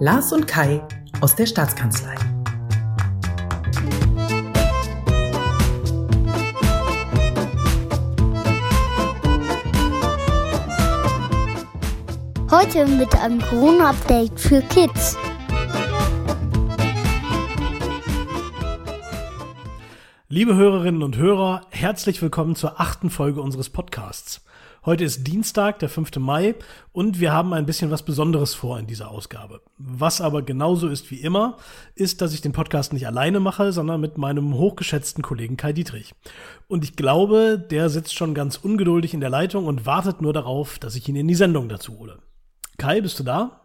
Lars und Kai aus der Staatskanzlei. Heute mit einem Corona-Update für Kids. Liebe Hörerinnen und Hörer, herzlich willkommen zur achten Folge unseres Podcasts. Heute ist Dienstag, der 5. Mai, und wir haben ein bisschen was Besonderes vor in dieser Ausgabe. Was aber genauso ist wie immer, ist, dass ich den Podcast nicht alleine mache, sondern mit meinem hochgeschätzten Kollegen Kai Dietrich. Und ich glaube, der sitzt schon ganz ungeduldig in der Leitung und wartet nur darauf, dass ich ihn in die Sendung dazu hole. Kai, bist du da?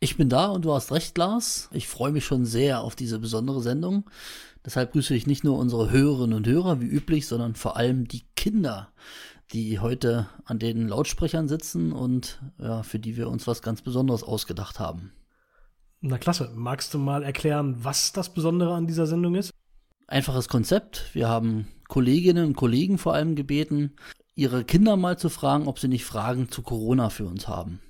Ich bin da und du hast recht, Lars. Ich freue mich schon sehr auf diese besondere Sendung. Deshalb grüße ich nicht nur unsere Hörerinnen und Hörer wie üblich, sondern vor allem die Kinder, die heute an den Lautsprechern sitzen und ja, für die wir uns was ganz Besonderes ausgedacht haben. Na klasse, magst du mal erklären, was das Besondere an dieser Sendung ist? Einfaches Konzept. Wir haben Kolleginnen und Kollegen vor allem gebeten, ihre Kinder mal zu fragen, ob sie nicht Fragen zu Corona für uns haben.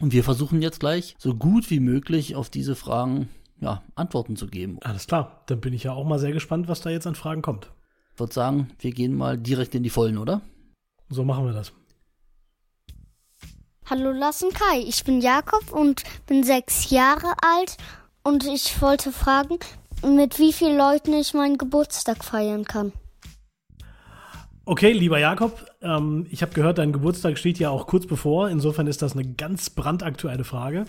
Und wir versuchen jetzt gleich so gut wie möglich auf diese Fragen ja, Antworten zu geben. Alles klar, dann bin ich ja auch mal sehr gespannt, was da jetzt an Fragen kommt. Ich würde sagen, wir gehen mal direkt in die Vollen, oder? So machen wir das. Hallo Lassen Kai, ich bin Jakob und bin sechs Jahre alt und ich wollte fragen, mit wie vielen Leuten ich meinen Geburtstag feiern kann. Okay, lieber Jakob, ähm, ich habe gehört, dein Geburtstag steht ja auch kurz bevor. Insofern ist das eine ganz brandaktuelle Frage.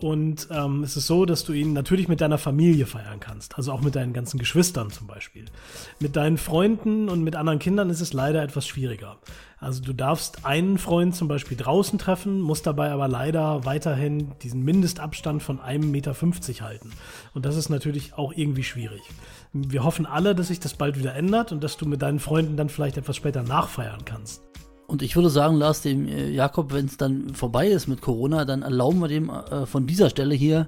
Und ähm, es ist so, dass du ihn natürlich mit deiner Familie feiern kannst, also auch mit deinen ganzen Geschwistern zum Beispiel. Mit deinen Freunden und mit anderen Kindern ist es leider etwas schwieriger. Also du darfst einen Freund zum Beispiel draußen treffen, musst dabei aber leider weiterhin diesen Mindestabstand von einem Meter fünfzig halten. Und das ist natürlich auch irgendwie schwierig. Wir hoffen alle, dass sich das bald wieder ändert und dass du mit deinen Freunden dann vielleicht etwas später nachfeiern kannst. Und ich würde sagen, Lars, dem äh, Jakob, wenn es dann vorbei ist mit Corona, dann erlauben wir dem äh, von dieser Stelle hier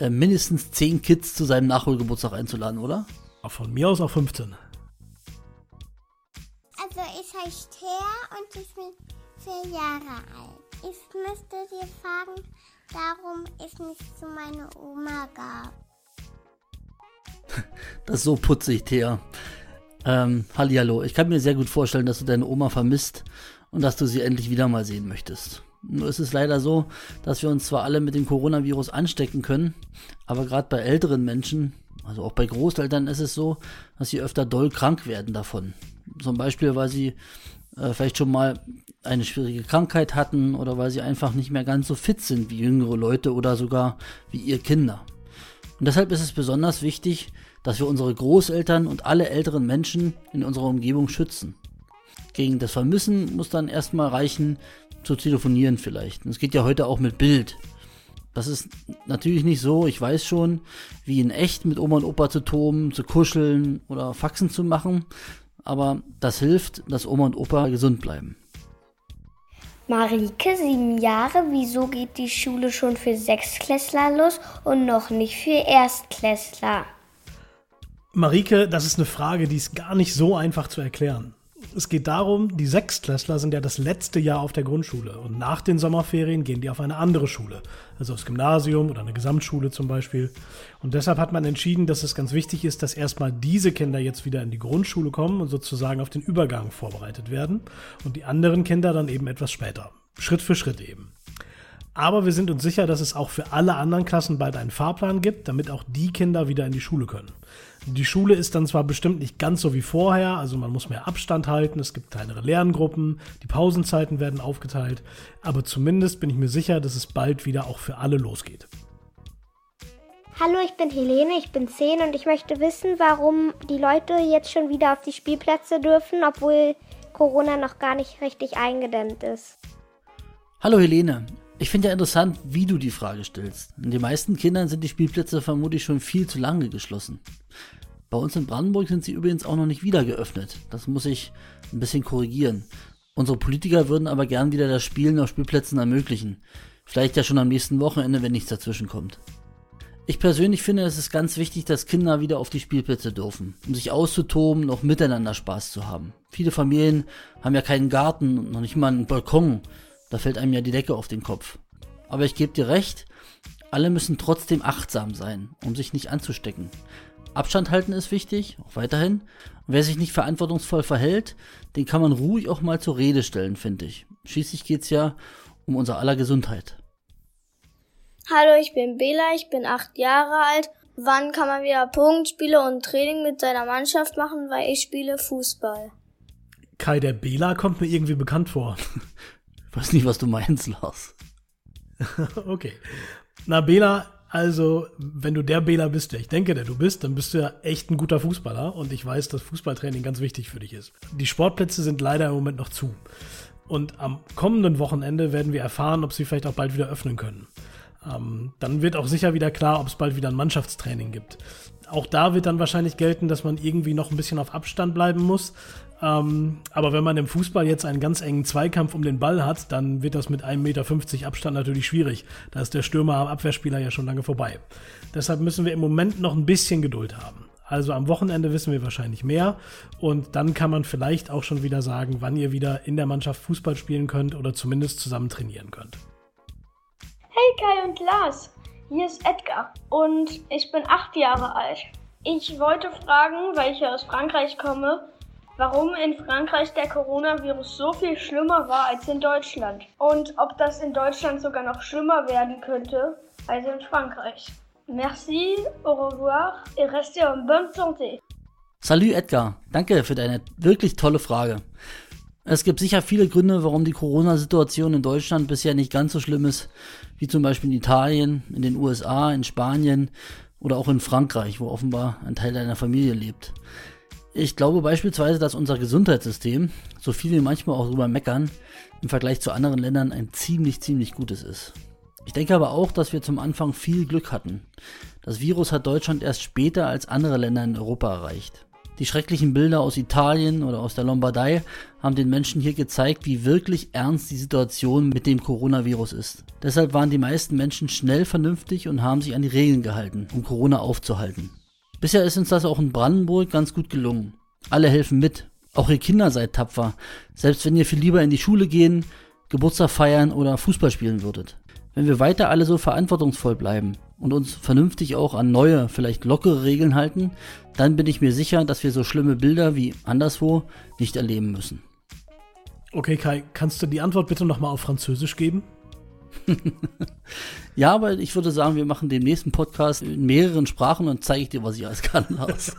äh, mindestens zehn Kids zu seinem Nachholgeburtstag einzuladen, oder? Von mir aus auch 15. Also ich heiße Thea und ich bin vier Jahre alt. Ich müsste dir fragen, warum ich nicht zu meiner Oma gab. Das ist so putzig, Thea. Ähm, Hallihallo, ich kann mir sehr gut vorstellen, dass du deine Oma vermisst und dass du sie endlich wieder mal sehen möchtest. Nur ist es leider so, dass wir uns zwar alle mit dem Coronavirus anstecken können, aber gerade bei älteren Menschen, also auch bei Großeltern ist es so, dass sie öfter doll krank werden davon. Zum Beispiel, weil sie äh, vielleicht schon mal eine schwierige Krankheit hatten oder weil sie einfach nicht mehr ganz so fit sind wie jüngere Leute oder sogar wie ihr Kinder. Und deshalb ist es besonders wichtig, dass wir unsere Großeltern und alle älteren Menschen in unserer Umgebung schützen. Gegen das Vermissen muss dann erstmal reichen, zu telefonieren vielleicht. Es geht ja heute auch mit Bild. Das ist natürlich nicht so, ich weiß schon, wie in echt mit Oma und Opa zu toben, zu kuscheln oder Faxen zu machen, aber das hilft, dass Oma und Opa gesund bleiben. Marike, sieben Jahre, wieso geht die Schule schon für Sechsklässler los und noch nicht für Erstklässler? Marike, das ist eine Frage, die ist gar nicht so einfach zu erklären. Es geht darum, die Sechstklässler sind ja das letzte Jahr auf der Grundschule und nach den Sommerferien gehen die auf eine andere Schule, also aufs Gymnasium oder eine Gesamtschule zum Beispiel. Und deshalb hat man entschieden, dass es ganz wichtig ist, dass erstmal diese Kinder jetzt wieder in die Grundschule kommen und sozusagen auf den Übergang vorbereitet werden und die anderen Kinder dann eben etwas später. Schritt für Schritt eben. Aber wir sind uns sicher, dass es auch für alle anderen Klassen bald einen Fahrplan gibt, damit auch die Kinder wieder in die Schule können. Die Schule ist dann zwar bestimmt nicht ganz so wie vorher, also man muss mehr Abstand halten, es gibt kleinere Lerngruppen, die Pausenzeiten werden aufgeteilt, aber zumindest bin ich mir sicher, dass es bald wieder auch für alle losgeht. Hallo, ich bin Helene, ich bin 10 und ich möchte wissen, warum die Leute jetzt schon wieder auf die Spielplätze dürfen, obwohl Corona noch gar nicht richtig eingedämmt ist. Hallo Helene, ich finde ja interessant, wie du die Frage stellst. In den meisten Kindern sind die Spielplätze vermutlich schon viel zu lange geschlossen. Bei uns in Brandenburg sind sie übrigens auch noch nicht wieder geöffnet. Das muss ich ein bisschen korrigieren. Unsere Politiker würden aber gern wieder das Spielen auf Spielplätzen ermöglichen. Vielleicht ja schon am nächsten Wochenende, wenn nichts dazwischen kommt. Ich persönlich finde, es ist ganz wichtig, dass Kinder wieder auf die Spielplätze dürfen, um sich auszutoben und auch miteinander Spaß zu haben. Viele Familien haben ja keinen Garten und noch nicht mal einen Balkon da fällt einem ja die Decke auf den Kopf. Aber ich gebe dir recht, alle müssen trotzdem achtsam sein, um sich nicht anzustecken. Abstand halten ist wichtig, auch weiterhin. Und wer sich nicht verantwortungsvoll verhält, den kann man ruhig auch mal zur Rede stellen, finde ich. Schließlich geht es ja um unser aller Gesundheit. Hallo, ich bin Bela, ich bin acht Jahre alt. Wann kann man wieder Punktspiele und Training mit seiner Mannschaft machen, weil ich spiele Fußball? Kai, der Bela kommt mir irgendwie bekannt vor. Ich weiß nicht, was du meinst, Lars. okay. Na, Bela, also, wenn du der Bela bist, der ich denke, der du bist, dann bist du ja echt ein guter Fußballer und ich weiß, dass Fußballtraining ganz wichtig für dich ist. Die Sportplätze sind leider im Moment noch zu. Und am kommenden Wochenende werden wir erfahren, ob sie vielleicht auch bald wieder öffnen können. Ähm, dann wird auch sicher wieder klar, ob es bald wieder ein Mannschaftstraining gibt. Auch da wird dann wahrscheinlich gelten, dass man irgendwie noch ein bisschen auf Abstand bleiben muss. Ähm, aber wenn man im Fußball jetzt einen ganz engen Zweikampf um den Ball hat, dann wird das mit 1,50 Meter Abstand natürlich schwierig. Da ist der Stürmer am Abwehrspieler ja schon lange vorbei. Deshalb müssen wir im Moment noch ein bisschen Geduld haben. Also am Wochenende wissen wir wahrscheinlich mehr und dann kann man vielleicht auch schon wieder sagen, wann ihr wieder in der Mannschaft Fußball spielen könnt oder zumindest zusammen trainieren könnt. Hey Kai und Lars, hier ist Edgar und ich bin acht Jahre alt. Ich wollte fragen, weil ich aus Frankreich komme, warum in Frankreich der Coronavirus so viel schlimmer war als in Deutschland und ob das in Deutschland sogar noch schlimmer werden könnte als in Frankreich. Merci, au revoir et restez en bonne santé. Salut Edgar, danke für deine wirklich tolle Frage. Es gibt sicher viele Gründe, warum die Corona-Situation in Deutschland bisher nicht ganz so schlimm ist, wie zum Beispiel in Italien, in den USA, in Spanien oder auch in Frankreich, wo offenbar ein Teil deiner Familie lebt. Ich glaube beispielsweise, dass unser Gesundheitssystem, so viel wir manchmal auch drüber meckern, im Vergleich zu anderen Ländern ein ziemlich, ziemlich gutes ist. Ich denke aber auch, dass wir zum Anfang viel Glück hatten. Das Virus hat Deutschland erst später als andere Länder in Europa erreicht. Die schrecklichen Bilder aus Italien oder aus der Lombardei haben den Menschen hier gezeigt, wie wirklich ernst die Situation mit dem Coronavirus ist. Deshalb waren die meisten Menschen schnell vernünftig und haben sich an die Regeln gehalten, um Corona aufzuhalten. Bisher ist uns das auch in Brandenburg ganz gut gelungen. Alle helfen mit. Auch ihr Kinder seid tapfer. Selbst wenn ihr viel lieber in die Schule gehen, Geburtstag feiern oder Fußball spielen würdet. Wenn wir weiter alle so verantwortungsvoll bleiben und uns vernünftig auch an neue, vielleicht lockere Regeln halten, dann bin ich mir sicher, dass wir so schlimme Bilder wie anderswo nicht erleben müssen. Okay, Kai, kannst du die Antwort bitte nochmal auf Französisch geben? ja, aber ich würde sagen, wir machen den nächsten Podcast in mehreren Sprachen und zeige ich dir, was ich alles kann. Aus.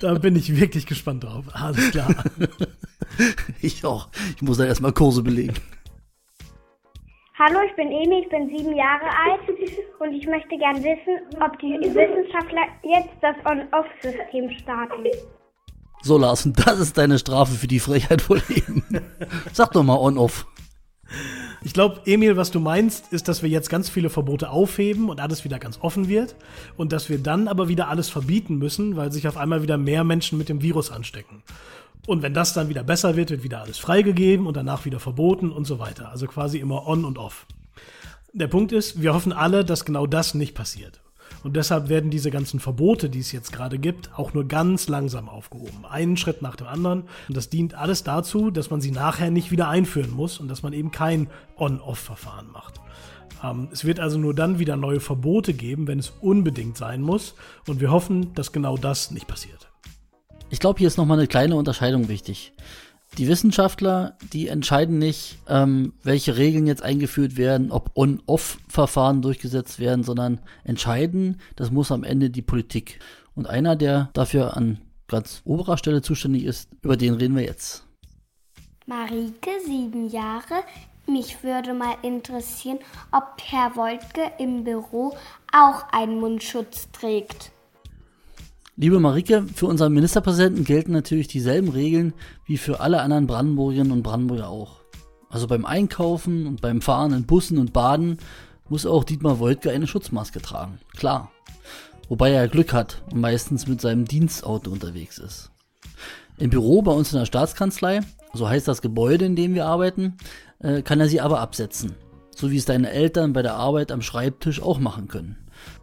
da bin ich wirklich gespannt drauf. Alles klar. ich auch. Ich muss da erstmal Kurse belegen. Hallo, ich bin Emi, ich bin sieben Jahre alt und ich möchte gern wissen, ob die Wissenschaftler jetzt das On-Off-System starten. So, Lars, und das ist deine Strafe für die Frechheit wohl eben. Sag doch mal On-Off. Ich glaube, Emil, was du meinst, ist, dass wir jetzt ganz viele Verbote aufheben und alles wieder ganz offen wird und dass wir dann aber wieder alles verbieten müssen, weil sich auf einmal wieder mehr Menschen mit dem Virus anstecken. Und wenn das dann wieder besser wird, wird wieder alles freigegeben und danach wieder verboten und so weiter. Also quasi immer on und off. Der Punkt ist, wir hoffen alle, dass genau das nicht passiert. Und deshalb werden diese ganzen Verbote, die es jetzt gerade gibt, auch nur ganz langsam aufgehoben. Einen Schritt nach dem anderen. Und das dient alles dazu, dass man sie nachher nicht wieder einführen muss und dass man eben kein On-Off-Verfahren macht. Ähm, es wird also nur dann wieder neue Verbote geben, wenn es unbedingt sein muss. Und wir hoffen, dass genau das nicht passiert. Ich glaube, hier ist nochmal eine kleine Unterscheidung wichtig. Die Wissenschaftler, die entscheiden nicht, ähm, welche Regeln jetzt eingeführt werden, ob On-Off-Verfahren durchgesetzt werden, sondern entscheiden, das muss am Ende die Politik. Und einer, der dafür an ganz oberer Stelle zuständig ist, über den reden wir jetzt. Marike, sieben Jahre. Mich würde mal interessieren, ob Herr Woltke im Büro auch einen Mundschutz trägt. Liebe Marike, für unseren Ministerpräsidenten gelten natürlich dieselben Regeln wie für alle anderen Brandenburgerinnen und Brandenburger auch. Also beim Einkaufen und beim Fahren in Bussen und Baden muss auch Dietmar Woidke eine Schutzmaske tragen. Klar. Wobei er Glück hat und meistens mit seinem Dienstauto unterwegs ist. Im Büro bei uns in der Staatskanzlei, so heißt das Gebäude, in dem wir arbeiten, äh, kann er sie aber absetzen. So wie es deine Eltern bei der Arbeit am Schreibtisch auch machen können.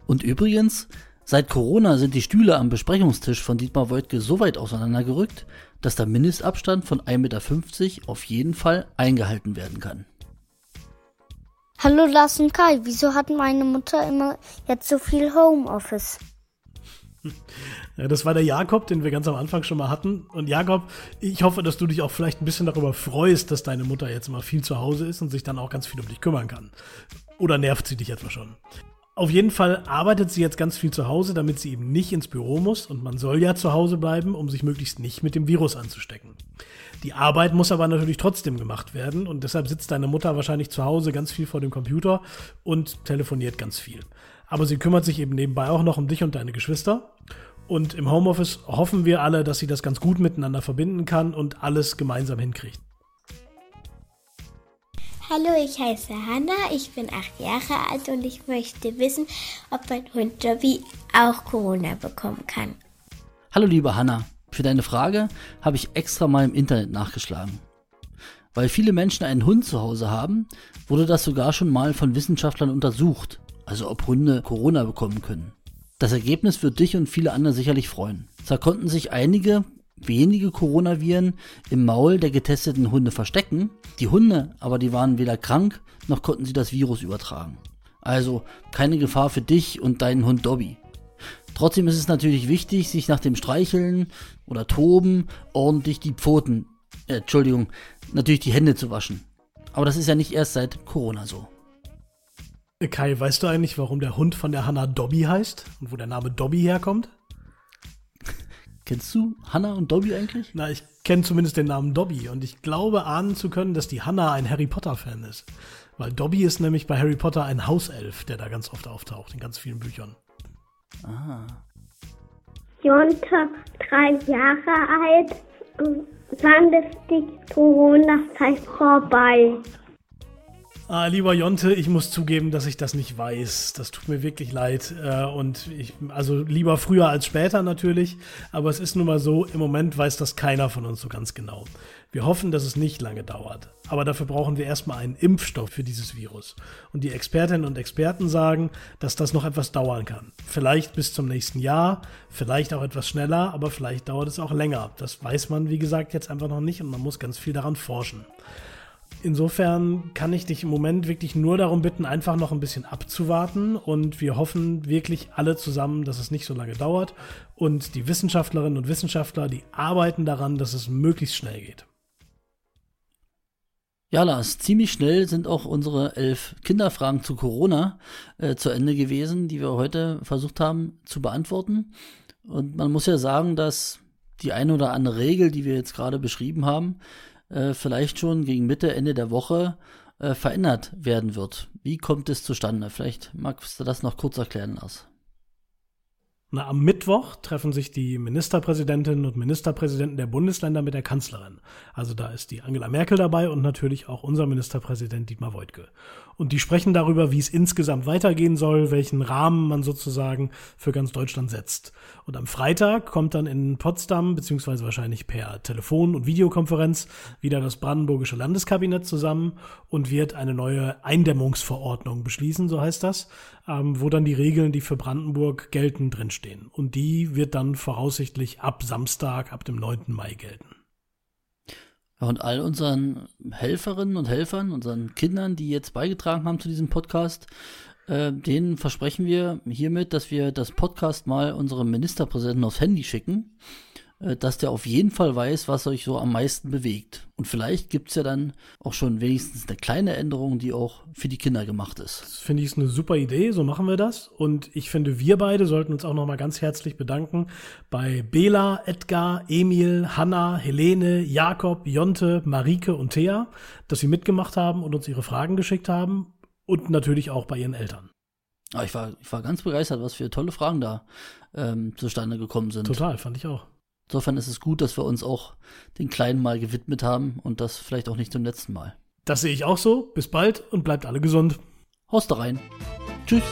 Und übrigens, Seit Corona sind die Stühle am Besprechungstisch von Dietmar Woidke so weit auseinandergerückt, dass der Mindestabstand von 1,50 Meter auf jeden Fall eingehalten werden kann. Hallo Lars und Kai, wieso hat meine Mutter immer jetzt so viel Homeoffice? Ja, das war der Jakob, den wir ganz am Anfang schon mal hatten. Und Jakob, ich hoffe, dass du dich auch vielleicht ein bisschen darüber freust, dass deine Mutter jetzt immer viel zu Hause ist und sich dann auch ganz viel um dich kümmern kann. Oder nervt sie dich etwa schon? Auf jeden Fall arbeitet sie jetzt ganz viel zu Hause, damit sie eben nicht ins Büro muss. Und man soll ja zu Hause bleiben, um sich möglichst nicht mit dem Virus anzustecken. Die Arbeit muss aber natürlich trotzdem gemacht werden. Und deshalb sitzt deine Mutter wahrscheinlich zu Hause ganz viel vor dem Computer und telefoniert ganz viel. Aber sie kümmert sich eben nebenbei auch noch um dich und deine Geschwister. Und im Homeoffice hoffen wir alle, dass sie das ganz gut miteinander verbinden kann und alles gemeinsam hinkriegt. Hallo, ich heiße Hanna, ich bin acht Jahre alt und ich möchte wissen, ob mein Hund Dobby auch Corona bekommen kann. Hallo liebe Hanna, für deine Frage habe ich extra mal im Internet nachgeschlagen. Weil viele Menschen einen Hund zu Hause haben, wurde das sogar schon mal von Wissenschaftlern untersucht, also ob Hunde Corona bekommen können. Das Ergebnis wird dich und viele andere sicherlich freuen. Zwar konnten sich einige wenige Coronaviren im Maul der getesteten Hunde verstecken, die Hunde aber die waren weder krank noch konnten sie das Virus übertragen. Also keine Gefahr für dich und deinen Hund Dobby. Trotzdem ist es natürlich wichtig, sich nach dem Streicheln oder Toben ordentlich die Pfoten, äh, Entschuldigung, natürlich die Hände zu waschen. Aber das ist ja nicht erst seit Corona so. Kai, weißt du eigentlich, warum der Hund von der Hanna Dobby heißt und wo der Name Dobby herkommt? Kennst du Hanna und Dobby eigentlich? Na, ich kenne zumindest den Namen Dobby und ich glaube ahnen zu können, dass die Hanna ein Harry Potter-Fan ist. Weil Dobby ist nämlich bei Harry Potter ein Hauself, der da ganz oft auftaucht, in ganz vielen Büchern. Ah. Jonte, drei Jahre alt. Wann ist die Corona-Zeit vorbei? Ah, lieber Jonte, ich muss zugeben, dass ich das nicht weiß. Das tut mir wirklich leid. Äh, und ich, also lieber früher als später natürlich. Aber es ist nun mal so, im Moment weiß das keiner von uns so ganz genau. Wir hoffen, dass es nicht lange dauert. Aber dafür brauchen wir erstmal einen Impfstoff für dieses Virus. Und die Expertinnen und Experten sagen, dass das noch etwas dauern kann. Vielleicht bis zum nächsten Jahr, vielleicht auch etwas schneller, aber vielleicht dauert es auch länger. Das weiß man, wie gesagt, jetzt einfach noch nicht und man muss ganz viel daran forschen. Insofern kann ich dich im Moment wirklich nur darum bitten, einfach noch ein bisschen abzuwarten. Und wir hoffen wirklich alle zusammen, dass es nicht so lange dauert. Und die Wissenschaftlerinnen und Wissenschaftler, die arbeiten daran, dass es möglichst schnell geht. Ja, Lars, ziemlich schnell sind auch unsere elf Kinderfragen zu Corona äh, zu Ende gewesen, die wir heute versucht haben zu beantworten. Und man muss ja sagen, dass die eine oder andere Regel, die wir jetzt gerade beschrieben haben, äh, vielleicht schon gegen Mitte, Ende der Woche äh, verändert werden wird. Wie kommt es zustande? Vielleicht magst du das noch kurz erklären, Lars. Na, am Mittwoch treffen sich die Ministerpräsidentinnen und Ministerpräsidenten der Bundesländer mit der Kanzlerin. Also da ist die Angela Merkel dabei und natürlich auch unser Ministerpräsident Dietmar Woidke. Und die sprechen darüber, wie es insgesamt weitergehen soll, welchen Rahmen man sozusagen für ganz Deutschland setzt. Und am Freitag kommt dann in Potsdam, beziehungsweise wahrscheinlich per Telefon- und Videokonferenz, wieder das brandenburgische Landeskabinett zusammen und wird eine neue Eindämmungsverordnung beschließen, so heißt das, ähm, wo dann die Regeln, die für Brandenburg gelten, drinstehen. Und die wird dann voraussichtlich ab Samstag, ab dem 9. Mai gelten. Und all unseren Helferinnen und Helfern, unseren Kindern, die jetzt beigetragen haben zu diesem Podcast, äh, denen versprechen wir hiermit, dass wir das Podcast mal unserem Ministerpräsidenten aufs Handy schicken dass der auf jeden Fall weiß, was euch so am meisten bewegt. Und vielleicht gibt es ja dann auch schon wenigstens eine kleine Änderung, die auch für die Kinder gemacht ist. Das finde ich eine super Idee, so machen wir das. Und ich finde, wir beide sollten uns auch nochmal ganz herzlich bedanken bei Bela, Edgar, Emil, Hanna, Helene, Jakob, Jonte, Marike und Thea, dass sie mitgemacht haben und uns ihre Fragen geschickt haben. Und natürlich auch bei ihren Eltern. Ah, ich, war, ich war ganz begeistert, was für tolle Fragen da ähm, zustande gekommen sind. Total, fand ich auch. Insofern ist es gut, dass wir uns auch den Kleinen mal gewidmet haben und das vielleicht auch nicht zum letzten Mal. Das sehe ich auch so. Bis bald und bleibt alle gesund. Haust rein. Tschüss.